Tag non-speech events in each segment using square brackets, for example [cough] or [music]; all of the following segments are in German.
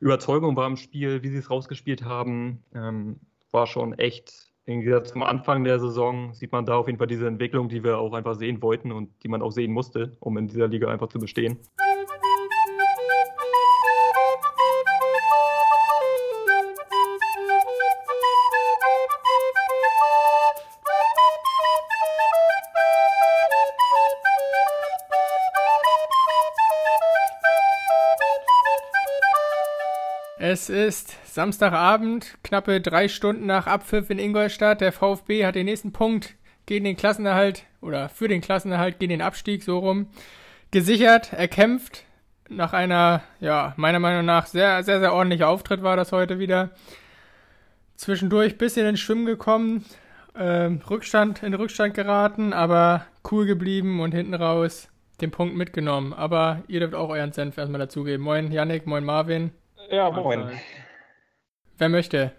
Überzeugung war im Spiel, wie sie es rausgespielt haben. Ähm, war schon echt, zum Anfang der Saison sieht man da auf jeden Fall diese Entwicklung, die wir auch einfach sehen wollten und die man auch sehen musste, um in dieser Liga einfach zu bestehen. Ist Samstagabend, knappe drei Stunden nach Abpfiff in Ingolstadt. Der VfB hat den nächsten Punkt gegen den Klassenerhalt oder für den Klassenerhalt gegen den Abstieg so rum gesichert, erkämpft. Nach einer, ja, meiner Meinung nach sehr, sehr, sehr ordentlicher Auftritt war das heute wieder. Zwischendurch bisschen ins Schwimmen gekommen, äh, Rückstand, in Rückstand geraten, aber cool geblieben und hinten raus den Punkt mitgenommen. Aber ihr dürft auch euren Senf erstmal dazugeben. Moin Yannick, moin Marvin. Ja, moin. Wer möchte?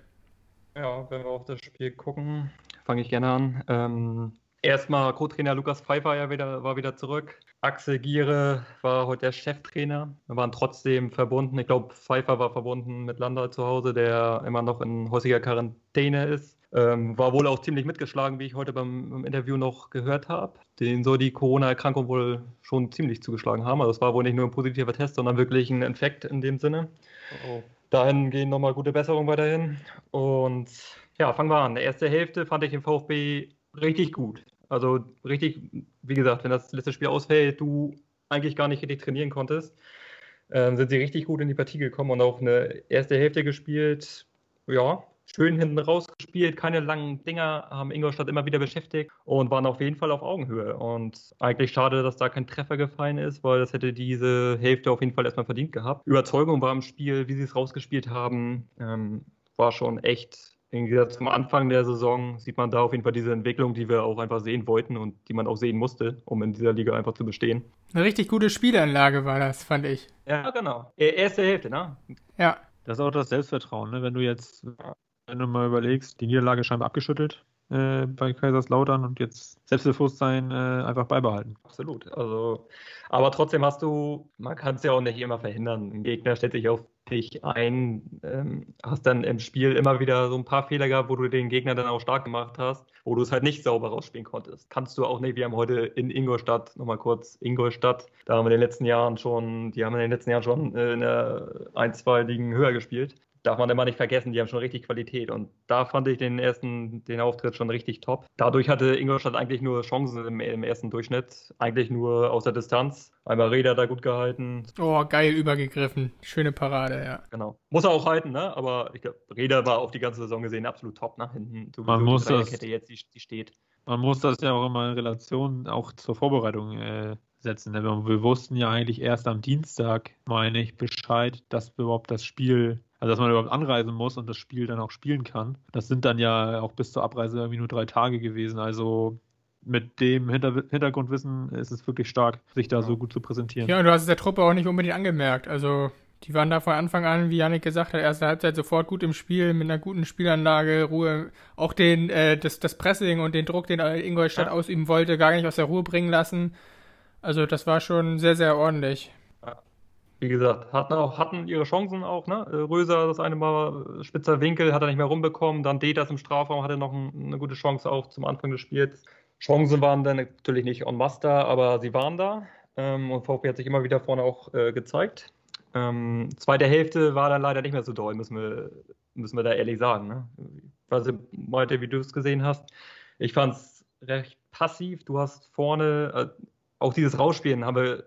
Ja, wenn wir auf das Spiel gucken, fange ich gerne an. Ähm, erstmal Co-Trainer Lukas Pfeiffer ja wieder, war wieder zurück. Axel Giere war heute der Cheftrainer. Wir waren trotzdem verbunden. Ich glaube, Pfeiffer war verbunden mit Landal zu Hause, der immer noch in häusiger Quarantäne ist. Ähm, war wohl auch ziemlich mitgeschlagen, wie ich heute beim, beim Interview noch gehört habe. Den soll die Corona-Erkrankung wohl schon ziemlich zugeschlagen haben. Also es war wohl nicht nur ein positiver Test, sondern wirklich ein Infekt in dem Sinne. Oh. Dahin gehen nochmal gute Besserungen weiterhin. Und ja, fangen wir an. Die erste Hälfte fand ich im VfB richtig gut. Also richtig, wie gesagt, wenn das letzte Spiel ausfällt, du eigentlich gar nicht richtig trainieren konntest, äh, sind sie richtig gut in die Partie gekommen und auch eine erste Hälfte gespielt. Ja, schön hinten rausgespielt, keine langen Dinger, haben Ingolstadt immer wieder beschäftigt und waren auf jeden Fall auf Augenhöhe. Und eigentlich schade, dass da kein Treffer gefallen ist, weil das hätte diese Hälfte auf jeden Fall erstmal verdient gehabt. Überzeugung war im Spiel, wie sie es rausgespielt haben, ähm, war schon echt. Gesagt, zum Anfang der Saison sieht man da auf jeden Fall diese Entwicklung, die wir auch einfach sehen wollten und die man auch sehen musste, um in dieser Liga einfach zu bestehen. Eine richtig gute Spielanlage war das, fand ich. Ja, genau. Erste Hälfte, ne? Ja. Das ist auch das Selbstvertrauen, ne? Wenn du jetzt wenn du mal überlegst, die Niederlage scheinbar abgeschüttelt äh, bei Kaiserslautern und jetzt Selbstbewusstsein äh, einfach beibehalten. Absolut. Also, aber trotzdem hast du, man kann es ja auch nicht immer verhindern. Ein Gegner stellt sich auf dich ein, ähm, hast dann im Spiel immer wieder so ein paar Fehler gehabt, wo du den Gegner dann auch stark gemacht hast, wo du es halt nicht sauber rausspielen konntest. Kannst du auch nicht. Wir haben heute in Ingolstadt, nochmal kurz Ingolstadt, da haben wir in den letzten Jahren schon, die haben in den letzten Jahren schon äh, in der ein, zwei Ligen höher gespielt darf man immer nicht vergessen, die haben schon richtig Qualität. Und da fand ich den ersten, den Auftritt schon richtig top. Dadurch hatte Ingolstadt eigentlich nur Chancen im, im ersten Durchschnitt. Eigentlich nur aus der Distanz. Einmal Räder da gut gehalten. Oh, geil übergegriffen. Schöne Parade, ja. Genau. Muss er auch halten, ne? Aber ich glaube, Räder war auf die ganze Saison gesehen absolut top, ne? Hinten, so man muss das, Kette jetzt, die, die steht. Man muss das ja auch immer in Relation auch zur Vorbereitung äh, setzen. Ne? Wir wussten ja eigentlich erst am Dienstag, meine ich, Bescheid, dass wir überhaupt das Spiel also, dass man überhaupt anreisen muss und das Spiel dann auch spielen kann. Das sind dann ja auch bis zur Abreise irgendwie nur drei Tage gewesen. Also, mit dem Hinter Hintergrundwissen ist es wirklich stark, sich da ja. so gut zu präsentieren. Ja, und du hast es der Truppe auch nicht unbedingt angemerkt. Also, die waren da von Anfang an, wie Janik gesagt hat, erste Halbzeit sofort gut im Spiel, mit einer guten Spielanlage, Ruhe. Auch den, äh, das, das Pressing und den Druck, den Ingolstadt ja. ausüben wollte, gar nicht aus der Ruhe bringen lassen. Also, das war schon sehr, sehr ordentlich wie gesagt, hatten, auch, hatten ihre Chancen auch. Ne? Äh, Röser, das eine Mal spitzer Winkel, hat er nicht mehr rumbekommen. Dann Detas im Strafraum hatte noch ein, eine gute Chance auch zum Anfang des Spiels. Chancen waren dann natürlich nicht on master, aber sie waren da. Ähm, und VfB hat sich immer wieder vorne auch äh, gezeigt. Ähm, zweite Hälfte war dann leider nicht mehr so doll, müssen wir, müssen wir da ehrlich sagen. Ne? Ich weiß nicht, Malte, wie du es gesehen hast. Ich fand es recht passiv. Du hast vorne, äh, auch dieses Rausspielen haben wir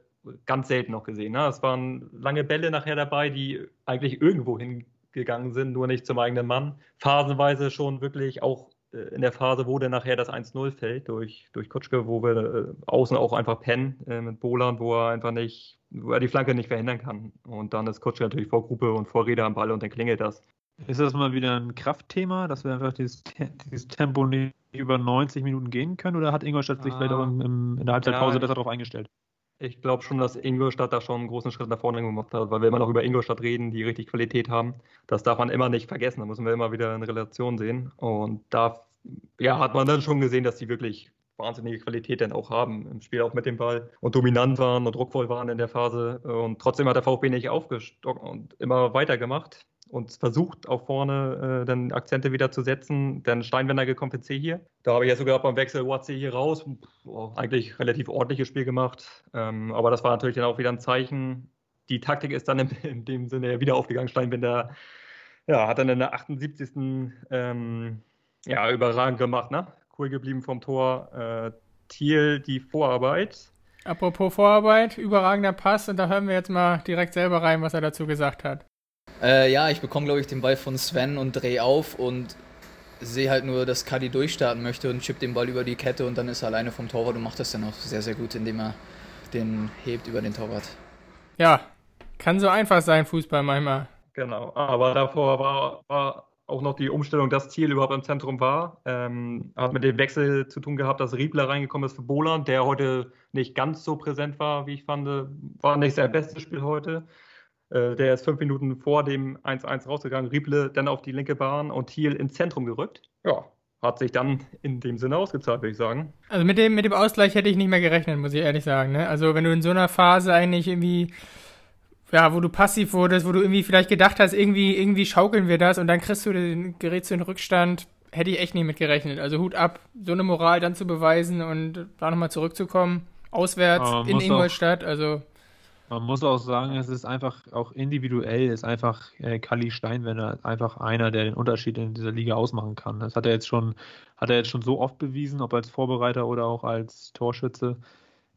ganz selten noch gesehen. Ne? Es waren lange Bälle nachher dabei, die eigentlich irgendwo hingegangen sind, nur nicht zum eigenen Mann. Phasenweise schon wirklich auch äh, in der Phase, wo dann nachher das 1-0 fällt durch, durch Kutschke, wo wir äh, außen auch einfach pennen äh, mit Boland, wo er einfach nicht, wo er die Flanke nicht verhindern kann. Und dann ist Kutschke natürlich vor Gruppe und vor Räder am Ball und dann klingelt das. Ist das mal wieder ein Kraftthema, dass wir einfach dieses, dieses Tempo nicht über 90 Minuten gehen können oder hat Ingolstadt sich ah, vielleicht auch im, im, in der Halbzeitpause ja, besser darauf eingestellt? Ich glaube schon, dass Ingolstadt da schon einen großen Schritt nach vorne gemacht hat, weil wir immer noch über Ingolstadt reden, die richtig Qualität haben. Das darf man immer nicht vergessen, da müssen wir immer wieder in Relation sehen. Und da ja, hat man dann schon gesehen, dass die wirklich wahnsinnige Qualität dann auch haben im Spiel, auch mit dem Ball und dominant waren und druckvoll waren in der Phase. Und trotzdem hat der VfB nicht aufgestockt und immer weitergemacht und versucht auch vorne äh, dann Akzente wieder zu setzen. Dann Steinwender gekommen für C hier. Da habe ich ja sogar beim Wechsel Watsi hier raus. Oh, eigentlich relativ ordentliches Spiel gemacht. Ähm, aber das war natürlich dann auch wieder ein Zeichen. Die Taktik ist dann in, [laughs] in dem Sinne wieder aufgegangen. Steinwender ja, hat dann in der 78. Ähm, ja, überragend gemacht, ne? Cool geblieben vom Tor. Äh, Thiel die Vorarbeit. Apropos Vorarbeit, überragender Pass und da hören wir jetzt mal direkt selber rein, was er dazu gesagt hat. Äh, ja, ich bekomme, glaube ich, den Ball von Sven und drehe auf und sehe halt nur, dass Kadi durchstarten möchte und chippt den Ball über die Kette und dann ist er alleine vom Torwart und macht das dann auch sehr, sehr gut, indem er den hebt über den Torwart. Ja, kann so einfach sein, Fußball manchmal. Genau, aber davor war, war auch noch die Umstellung, dass Thiel überhaupt im Zentrum war. Ähm, hat mit dem Wechsel zu tun gehabt, dass Riebler reingekommen ist für Boland, der heute nicht ganz so präsent war, wie ich fand. War nicht sein bestes Spiel heute. Äh, der ist fünf Minuten vor dem 1-1 rausgegangen. Rieble dann auf die linke Bahn und Thiel ins Zentrum gerückt. Ja, hat sich dann in dem Sinne ausgezahlt, würde ich sagen. Also mit dem, mit dem Ausgleich hätte ich nicht mehr gerechnet, muss ich ehrlich sagen. Ne? Also wenn du in so einer Phase eigentlich irgendwie ja, wo du passiv wurdest, wo du irgendwie vielleicht gedacht hast, irgendwie, irgendwie schaukeln wir das und dann kriegst du den, Gerät zu den Rückstand, hätte ich echt nicht mit gerechnet. Also Hut ab, so eine Moral dann zu beweisen und da nochmal zurückzukommen, auswärts in Ingolstadt, also. Man muss auch sagen, es ist einfach auch individuell, ist einfach äh, Kali Steinwender einfach einer, der den Unterschied in dieser Liga ausmachen kann. Das hat er jetzt schon, hat er jetzt schon so oft bewiesen, ob als Vorbereiter oder auch als Torschütze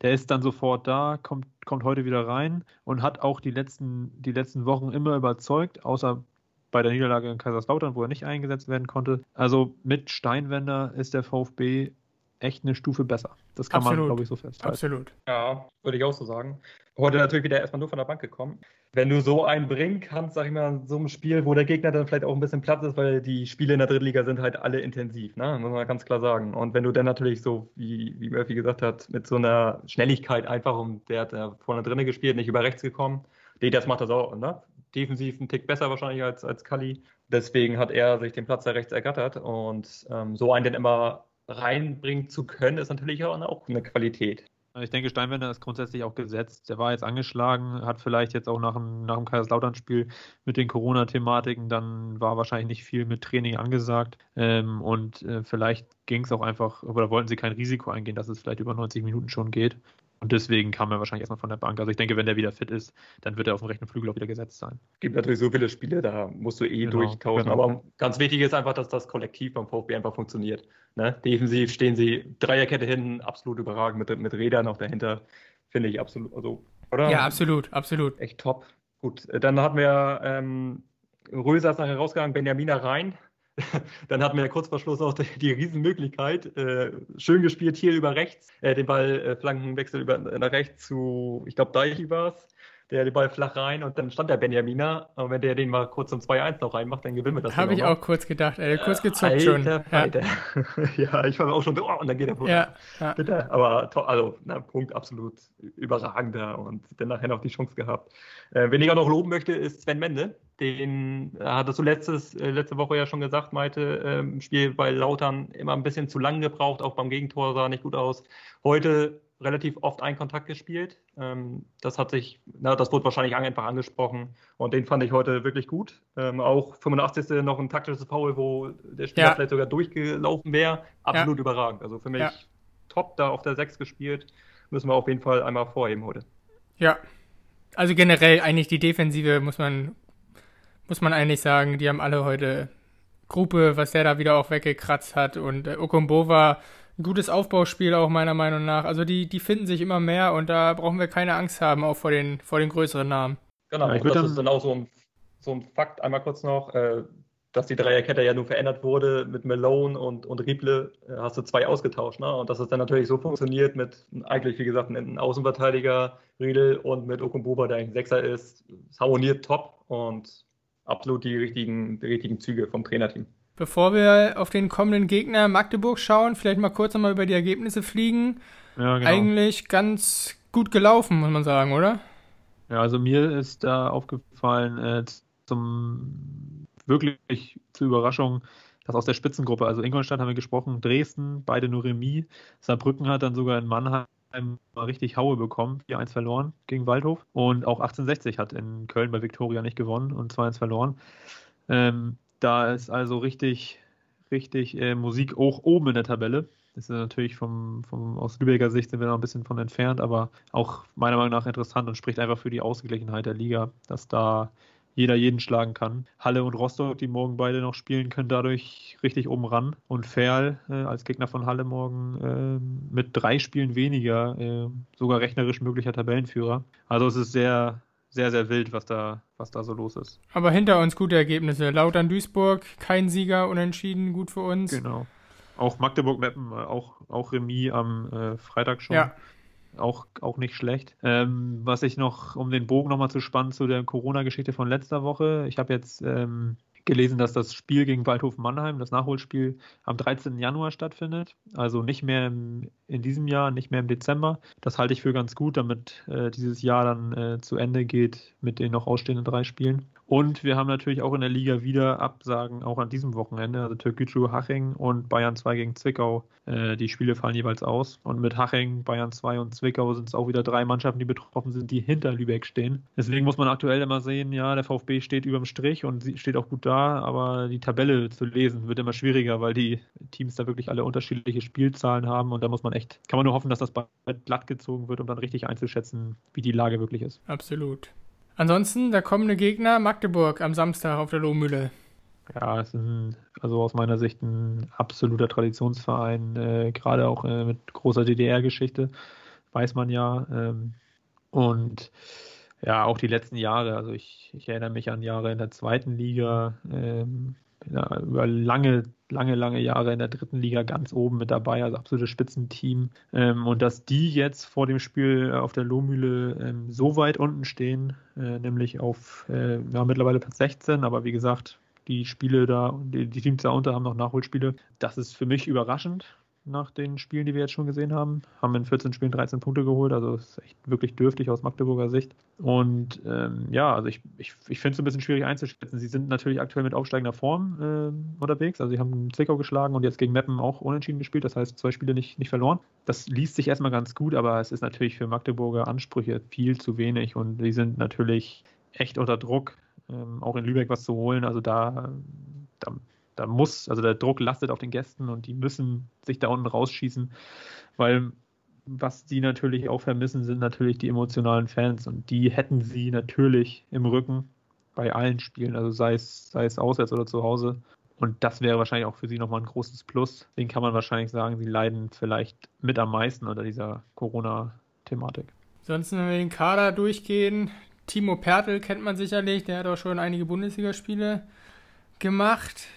der ist dann sofort da, kommt, kommt heute wieder rein und hat auch die letzten, die letzten Wochen immer überzeugt, außer bei der Niederlage in Kaiserslautern, wo er nicht eingesetzt werden konnte. Also mit Steinwender ist der VfB echt eine Stufe besser. Das kann Absolut. man, glaube ich, so festhalten. Absolut. Ja, würde ich auch so sagen. Heute natürlich wieder erstmal nur von der Bank gekommen wenn du so einen bringen kannst, sag ich mal, in so einem Spiel, wo der Gegner dann vielleicht auch ein bisschen Platz ist, weil die Spiele in der Drittliga sind halt alle intensiv, ne? muss man ganz klar sagen. Und wenn du dann natürlich so, wie, wie Murphy gesagt hat, mit so einer Schnelligkeit einfach, und der hat ja vorne drinnen gespielt, nicht über rechts gekommen, das macht das auch, ne? defensiv einen Tick besser wahrscheinlich als, als Kali. Deswegen hat er sich den Platz da rechts ergattert und ähm, so einen dann immer reinbringen zu können, ist natürlich auch eine Qualität. Ich denke, Steinwender ist grundsätzlich auch gesetzt. Der war jetzt angeschlagen, hat vielleicht jetzt auch nach dem, nach dem Kaiserslautern-Spiel mit den Corona-Thematiken, dann war wahrscheinlich nicht viel mit Training angesagt. Ähm, und äh, vielleicht ging es auch einfach, oder wollten sie kein Risiko eingehen, dass es vielleicht über 90 Minuten schon geht. Und deswegen kam er wahrscheinlich erstmal von der Bank. Also ich denke, wenn der wieder fit ist, dann wird er auf dem rechten Flügel auch wieder gesetzt sein. Es gibt natürlich so viele Spiele, da musst du eh genau, durchtauschen. Genau. Aber ganz wichtig ist einfach, dass das Kollektiv beim VfB einfach funktioniert. Ne? Defensiv stehen sie Dreierkette hinten, absolut überragend mit, mit Rädern auch dahinter. Finde ich absolut, also, oder? Ja, absolut, absolut. Echt top. Gut, dann hatten wir ähm, Röser ist nachher rausgegangen, Benjamina rein. [laughs] Dann hatten wir kurz vor Schluss auch die, die Riesenmöglichkeit. Äh, schön gespielt hier über rechts, äh, den Ball äh, Flankenwechsel über nach rechts zu, ich glaube, Deichi war es der den Ball flach rein und dann stand der Benjaminer. Und wenn der den mal kurz zum 2-1 noch reinmacht, dann gewinnen wir das. Habe ich auch kurz gedacht, ey, kurz gezockt Alter, schon. Ja. [laughs] ja, ich war auch schon, oh, und dann geht der ja, ja. Bitte, aber also, na, Punkt absolut überragender und dann nachher noch die Chance gehabt. Äh, wen ich auch noch loben möchte, ist Sven Mende. Den äh, hattest du letztes, äh, letzte Woche ja schon gesagt, Malte, ähm, Spiel bei Lautern immer ein bisschen zu lang gebraucht, auch beim Gegentor sah nicht gut aus. Heute relativ oft einen Kontakt gespielt. Ähm, das hat sich, na, das wurde wahrscheinlich einfach angesprochen und den fand ich heute wirklich gut. Ähm, auch 85. noch ein taktisches Foul, wo der Spieler ja. vielleicht sogar durchgelaufen wäre. Absolut ja. überragend. Also für mich ja. top da auf der 6 gespielt. Müssen wir auf jeden Fall einmal vorheben heute. Ja. Also generell eigentlich die Defensive muss man, muss man eigentlich sagen, die haben alle heute Gruppe, was der da wieder auch weggekratzt hat und äh, Okombova ein gutes Aufbauspiel auch meiner Meinung nach. Also die, die finden sich immer mehr und da brauchen wir keine Angst haben, auch vor den, vor den größeren Namen. Genau, ja, das ist dann auch so ein, so ein Fakt, einmal kurz noch, äh, dass die Dreierkette ja nun verändert wurde mit Malone und, und Rieble, äh, hast du zwei ausgetauscht. Ne? Und dass es dann natürlich so funktioniert mit eigentlich, wie gesagt, einem Außenverteidiger Riedel und mit Okumbuba, der eigentlich ein Sechser ist. Es harmoniert top und absolut die richtigen, die richtigen Züge vom Trainerteam. Bevor wir auf den kommenden Gegner Magdeburg schauen, vielleicht mal kurz nochmal über die Ergebnisse fliegen. Ja, genau. Eigentlich ganz gut gelaufen, muss man sagen, oder? Ja, also mir ist da aufgefallen, äh, zum wirklich zur Überraschung, das aus der Spitzengruppe, also Ingolstadt haben wir gesprochen, Dresden, beide nur Remis. Saarbrücken hat dann sogar in Mannheim mal richtig Haue bekommen, 4-1 verloren gegen Waldhof. Und auch 1860 hat in Köln bei Viktoria nicht gewonnen und 2-1 verloren. Ähm, da ist also richtig, richtig äh, Musik auch oben in der Tabelle. Das ist natürlich vom, vom, aus Lübecker Sicht sind wir noch ein bisschen von entfernt, aber auch meiner Meinung nach interessant und spricht einfach für die Ausgeglichenheit der Liga, dass da jeder jeden schlagen kann. Halle und Rostock, die morgen beide noch spielen, können dadurch richtig oben ran. Und Ferl äh, als Gegner von Halle morgen äh, mit drei Spielen weniger, äh, sogar rechnerisch möglicher Tabellenführer. Also es ist sehr, sehr, sehr wild, was da, was da so los ist. Aber hinter uns gute Ergebnisse. Lautern Duisburg, kein Sieger, unentschieden, gut für uns. Genau. Auch Magdeburg-Meppen, äh, auch, auch Remis am äh, Freitag schon. Ja. Auch, auch nicht schlecht. Ähm, was ich noch, um den Bogen nochmal zu spannen zu der Corona-Geschichte von letzter Woche, ich habe jetzt ähm, gelesen, dass das Spiel gegen Waldhof Mannheim, das Nachholspiel, am 13. Januar stattfindet. Also nicht mehr im, in diesem Jahr, nicht mehr im Dezember. Das halte ich für ganz gut, damit äh, dieses Jahr dann äh, zu Ende geht mit den noch ausstehenden drei Spielen. Und wir haben natürlich auch in der Liga wieder Absagen, auch an diesem Wochenende. Also Türkgücü Haching und Bayern 2 gegen Zwickau. Äh, die Spiele fallen jeweils aus. Und mit Haching, Bayern 2 und Zwickau sind es auch wieder drei Mannschaften, die betroffen sind, die hinter Lübeck stehen. Deswegen muss man aktuell immer sehen, ja, der VfB steht überm Strich und steht auch gut da, aber die Tabelle zu lesen wird immer schwieriger, weil die Teams da wirklich alle unterschiedliche Spielzahlen haben und da muss man echt, kann man nur hoffen, dass das bald glatt gezogen wird, um dann richtig einzuschätzen, wie die Lage wirklich ist. Absolut. Ansonsten der kommende Gegner Magdeburg am Samstag auf der Lohmühle. Ja, es ist ein, also aus meiner Sicht ein absoluter Traditionsverein, äh, gerade auch äh, mit großer DDR-Geschichte, weiß man ja. Ähm, und ja, auch die letzten Jahre, also ich, ich, erinnere mich an Jahre in der zweiten Liga, ähm, ja, über lange, lange, lange Jahre in der dritten Liga ganz oben mit dabei, also absolutes Spitzenteam. Ähm, und dass die jetzt vor dem Spiel auf der Lohmühle ähm, so weit unten stehen, äh, nämlich auf äh, ja, mittlerweile Platz 16, aber wie gesagt, die Spiele da, die, die Teams da unter haben noch Nachholspiele. Das ist für mich überraschend nach den Spielen, die wir jetzt schon gesehen haben. Haben in 14 Spielen 13 Punkte geholt, also ist echt wirklich dürftig aus Magdeburger Sicht. Und ähm, ja, also ich, ich, ich finde es ein bisschen schwierig einzuschätzen. Sie sind natürlich aktuell mit aufsteigender Form äh, unterwegs. Also sie haben Zwickau geschlagen und jetzt gegen Meppen auch unentschieden gespielt, das heißt zwei Spiele nicht, nicht verloren. Das liest sich erstmal ganz gut, aber es ist natürlich für Magdeburger Ansprüche viel zu wenig und die sind natürlich echt unter Druck, ähm, auch in Lübeck was zu holen. Also da, da da muss, also der Druck lastet auf den Gästen und die müssen sich da unten rausschießen, weil was die natürlich auch vermissen, sind natürlich die emotionalen Fans und die hätten sie natürlich im Rücken bei allen Spielen, also sei es, sei es auswärts oder zu Hause. Und das wäre wahrscheinlich auch für sie nochmal ein großes Plus. Den kann man wahrscheinlich sagen, sie leiden vielleicht mit am meisten unter dieser Corona-Thematik. Sonst, wenn wir den Kader durchgehen, Timo Pertl kennt man sicherlich, der hat auch schon einige Bundesligaspiele gemacht.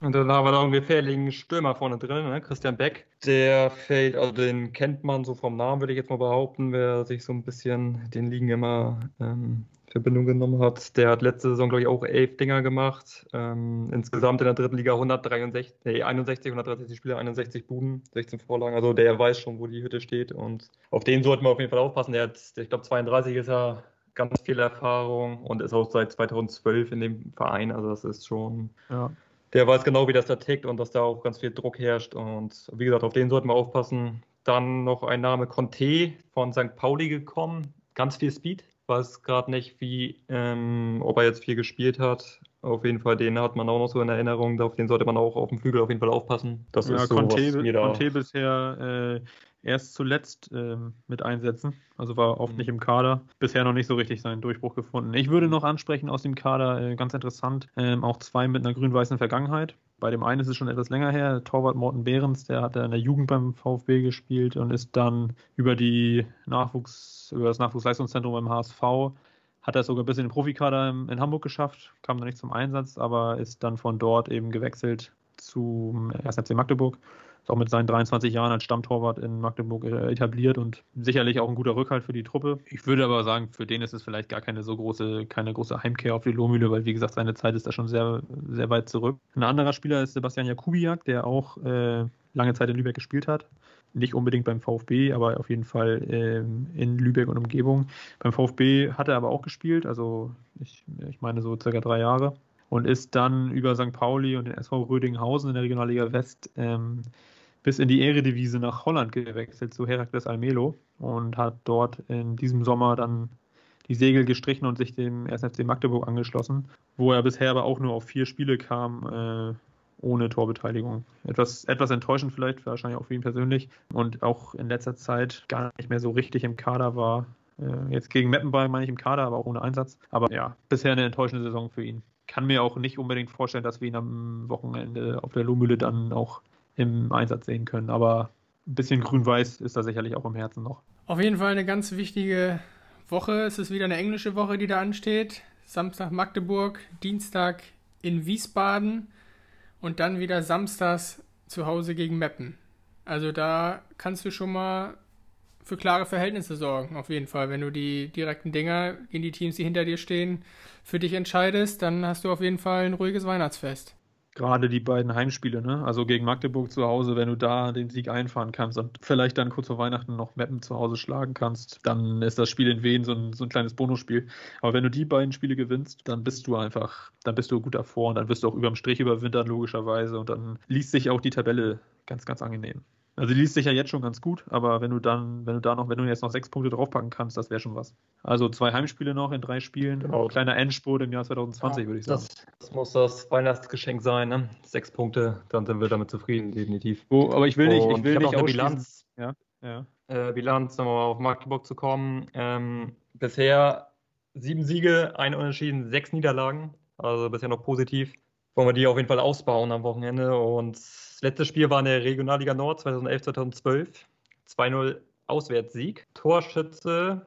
Und dann haben wir da einen gefährlichen Stürmer vorne drin, ne? Christian Beck. Der fällt, also den kennt man so vom Namen, würde ich jetzt mal behaupten, wer sich so ein bisschen den Ligen immer ähm, Verbindung genommen hat. Der hat letzte Saison, glaube ich, auch elf Dinger gemacht. Ähm, insgesamt in der dritten Liga 163, nee, 61, 130 Spiele, 61 Buden, 16 Vorlagen. Also der weiß schon, wo die Hütte steht. Und auf den sollten wir auf jeden Fall aufpassen. Der hat, ich glaube, 32 ist er ganz viel Erfahrung und ist auch seit 2012 in dem Verein. Also das ist schon. Ja der weiß genau, wie das da tickt und dass da auch ganz viel Druck herrscht. Und wie gesagt, auf den sollten wir aufpassen. Dann noch ein Name Conte von St. Pauli gekommen. Ganz viel Speed. Weiß gerade nicht, wie, ähm, ob er jetzt viel gespielt hat. Auf jeden Fall, den hat man auch noch so in Erinnerung. Auf den sollte man auch auf dem Flügel auf jeden Fall aufpassen. Das ja, ist so, Conte, was jeder... Conte bisher äh, erst zuletzt ähm, mit einsetzen. Also war oft mhm. nicht im Kader. Bisher noch nicht so richtig seinen Durchbruch gefunden. Ich würde noch ansprechen aus dem Kader, äh, ganz interessant, ähm, auch zwei mit einer grün-weißen Vergangenheit. Bei dem einen ist es schon etwas länger her, Torwart Morten Behrens, der hat in der Jugend beim VfB gespielt und ist dann über die Nachwuchs, über das Nachwuchsleistungszentrum beim HSV hat er sogar bis in den Profikader in Hamburg geschafft, kam dann nicht zum Einsatz, aber ist dann von dort eben gewechselt zum 1. FC Magdeburg ist auch mit seinen 23 Jahren als Stammtorwart in Magdeburg äh, etabliert und sicherlich auch ein guter Rückhalt für die Truppe. Ich würde aber sagen, für den ist es vielleicht gar keine so große, keine große Heimkehr auf die Lohmühle, weil wie gesagt, seine Zeit ist da schon sehr, sehr weit zurück. Ein anderer Spieler ist Sebastian Jakubiak, der auch äh, lange Zeit in Lübeck gespielt hat. Nicht unbedingt beim VfB, aber auf jeden Fall ähm, in Lübeck und Umgebung. Beim VfB hat er aber auch gespielt, also ich, ich meine so circa drei Jahre und ist dann über St. Pauli und den SV Rödinghausen in der Regionalliga West ähm, bis in die Eredivisie nach Holland gewechselt zu Herakles Almelo und hat dort in diesem Sommer dann die Segel gestrichen und sich dem 1. FC Magdeburg angeschlossen, wo er bisher aber auch nur auf vier Spiele kam, äh, ohne Torbeteiligung. Etwas, etwas enttäuschend vielleicht, wahrscheinlich auch für ihn persönlich und auch in letzter Zeit gar nicht mehr so richtig im Kader war. Äh, jetzt gegen Meppenball meine ich im Kader, aber auch ohne Einsatz. Aber ja, bisher eine enttäuschende Saison für ihn. Kann mir auch nicht unbedingt vorstellen, dass wir ihn am Wochenende auf der Lohmühle dann auch im Einsatz sehen können. Aber ein bisschen grün-weiß ist da sicherlich auch im Herzen noch. Auf jeden Fall eine ganz wichtige Woche. Es ist wieder eine englische Woche, die da ansteht. Samstag Magdeburg, Dienstag in Wiesbaden und dann wieder samstags zu Hause gegen Meppen. Also da kannst du schon mal für klare Verhältnisse sorgen, auf jeden Fall. Wenn du die direkten Dinger in die Teams, die hinter dir stehen, für dich entscheidest, dann hast du auf jeden Fall ein ruhiges Weihnachtsfest gerade die beiden Heimspiele, ne? Also gegen Magdeburg zu Hause, wenn du da den Sieg einfahren kannst und vielleicht dann kurz vor Weihnachten noch Meppen zu Hause schlagen kannst, dann ist das Spiel in Wien so ein, so ein kleines Bonusspiel. Aber wenn du die beiden Spiele gewinnst, dann bist du einfach, dann bist du gut davor und dann wirst du auch überm Strich überwintern, logischerweise. Und dann liest sich auch die Tabelle ganz, ganz angenehm. Also die liest sich ja jetzt schon ganz gut, aber wenn du dann, wenn du da noch, wenn du jetzt noch sechs Punkte draufpacken kannst, das wäre schon was. Also zwei Heimspiele noch in drei Spielen. Genau. Kleiner Endspurt im Jahr 2020, ja, würde ich sagen. Das, das, muss das Weihnachtsgeschenk sein, ne? Sechs Punkte, dann sind wir damit zufrieden, definitiv. Oh, aber ich will nicht, ich will ich nicht auch Bilanz. Ja, ja. Äh, Bilanz, nochmal auf Magdeburg zu kommen. Ähm, bisher sieben Siege, ein Unentschieden, sechs Niederlagen. Also bisher noch positiv. Wollen wir die auf jeden Fall ausbauen am Wochenende und das letzte Spiel war in der Regionalliga Nord 2011, 2012. 2-0 Auswärtssieg. Torschütze,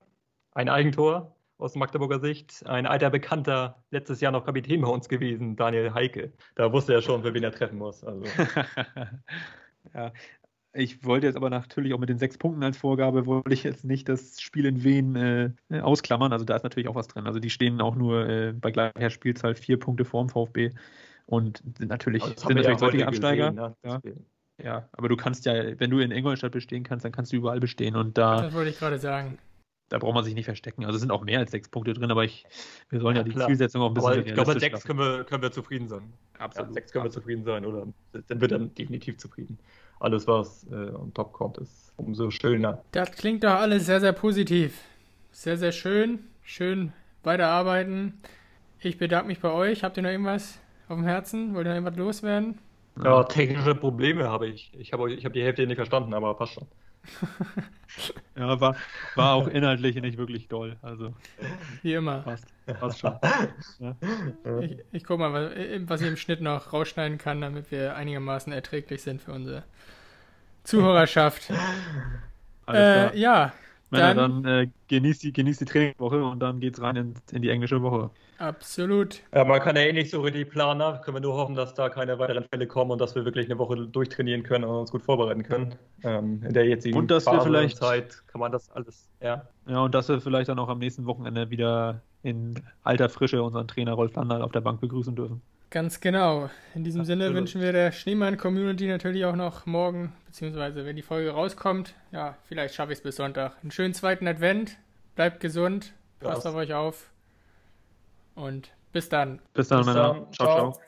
ein Eigentor aus Magdeburger Sicht. Ein alter Bekannter, letztes Jahr noch Kapitän bei uns gewesen, Daniel Heike. Da wusste er schon, für wen er treffen muss. Also. [laughs] ja, ich wollte jetzt aber natürlich auch mit den sechs Punkten als Vorgabe, wollte ich jetzt nicht das Spiel in Wien äh, ausklammern. Also da ist natürlich auch was drin. Also die stehen auch nur äh, bei gleicher Spielzahl vier Punkte vorm VfB und sind natürlich, sind natürlich ja solche Absteiger. Gesehen, ne? ja. ja, aber du kannst ja, wenn du in Ingolstadt bestehen kannst, dann kannst du überall bestehen. Und da. Das wollte ich gerade sagen. Da braucht man sich nicht verstecken. Also es sind auch mehr als sechs Punkte drin, aber ich, wir sollen ja, ja die klar. Zielsetzung auch ein bisschen. Aber ich glaube, sechs können wir, können wir zufrieden sein. Absolut. Ja, sechs können wir zufrieden sein oder sind wir dann definitiv zufrieden. Alles, was äh, on top kommt, ist umso schöner. Das klingt doch alles sehr, sehr positiv. Sehr, sehr schön. Schön weiterarbeiten. Ich bedanke mich bei euch. Habt ihr noch irgendwas auf dem Herzen? Wollt ihr noch irgendwas loswerden? Ja, technische Probleme habe ich. Ich habe ich hab die Hälfte nicht verstanden, aber passt schon. [laughs] ja, war, war auch inhaltlich nicht wirklich doll. Also, Wie immer. Passt, passt schon. Ja. [laughs] Ich, ich guck mal, was, was ich im Schnitt noch rausschneiden kann, damit wir einigermaßen erträglich sind für unsere Zuhörerschaft. äh, ja, Männer, dann, dann äh, genießt, die, genießt die Trainingswoche und dann geht's rein in, in die englische Woche. Absolut. Ja, man kann ja eh nicht so richtig planen. Können wir nur hoffen, dass da keine weiteren Fälle kommen und dass wir wirklich eine Woche durchtrainieren können und uns gut vorbereiten können. Ähm, in der jetzigen und dass Phase wir vielleicht, Zeit kann man das alles, ja. Ja, und dass wir vielleicht dann auch am nächsten Wochenende wieder in alter Frische unseren Trainer Rolf Landal auf der Bank begrüßen dürfen. Ganz genau. In diesem Absolut. Sinne wünschen wir der Schneemann-Community natürlich auch noch morgen, beziehungsweise wenn die Folge rauskommt, ja, vielleicht schaffe ich es bis Sonntag. Einen schönen zweiten Advent, bleibt gesund, passt auf euch auf und bis dann. Bis dann, bis Männer. Ciao, ciao. ciao.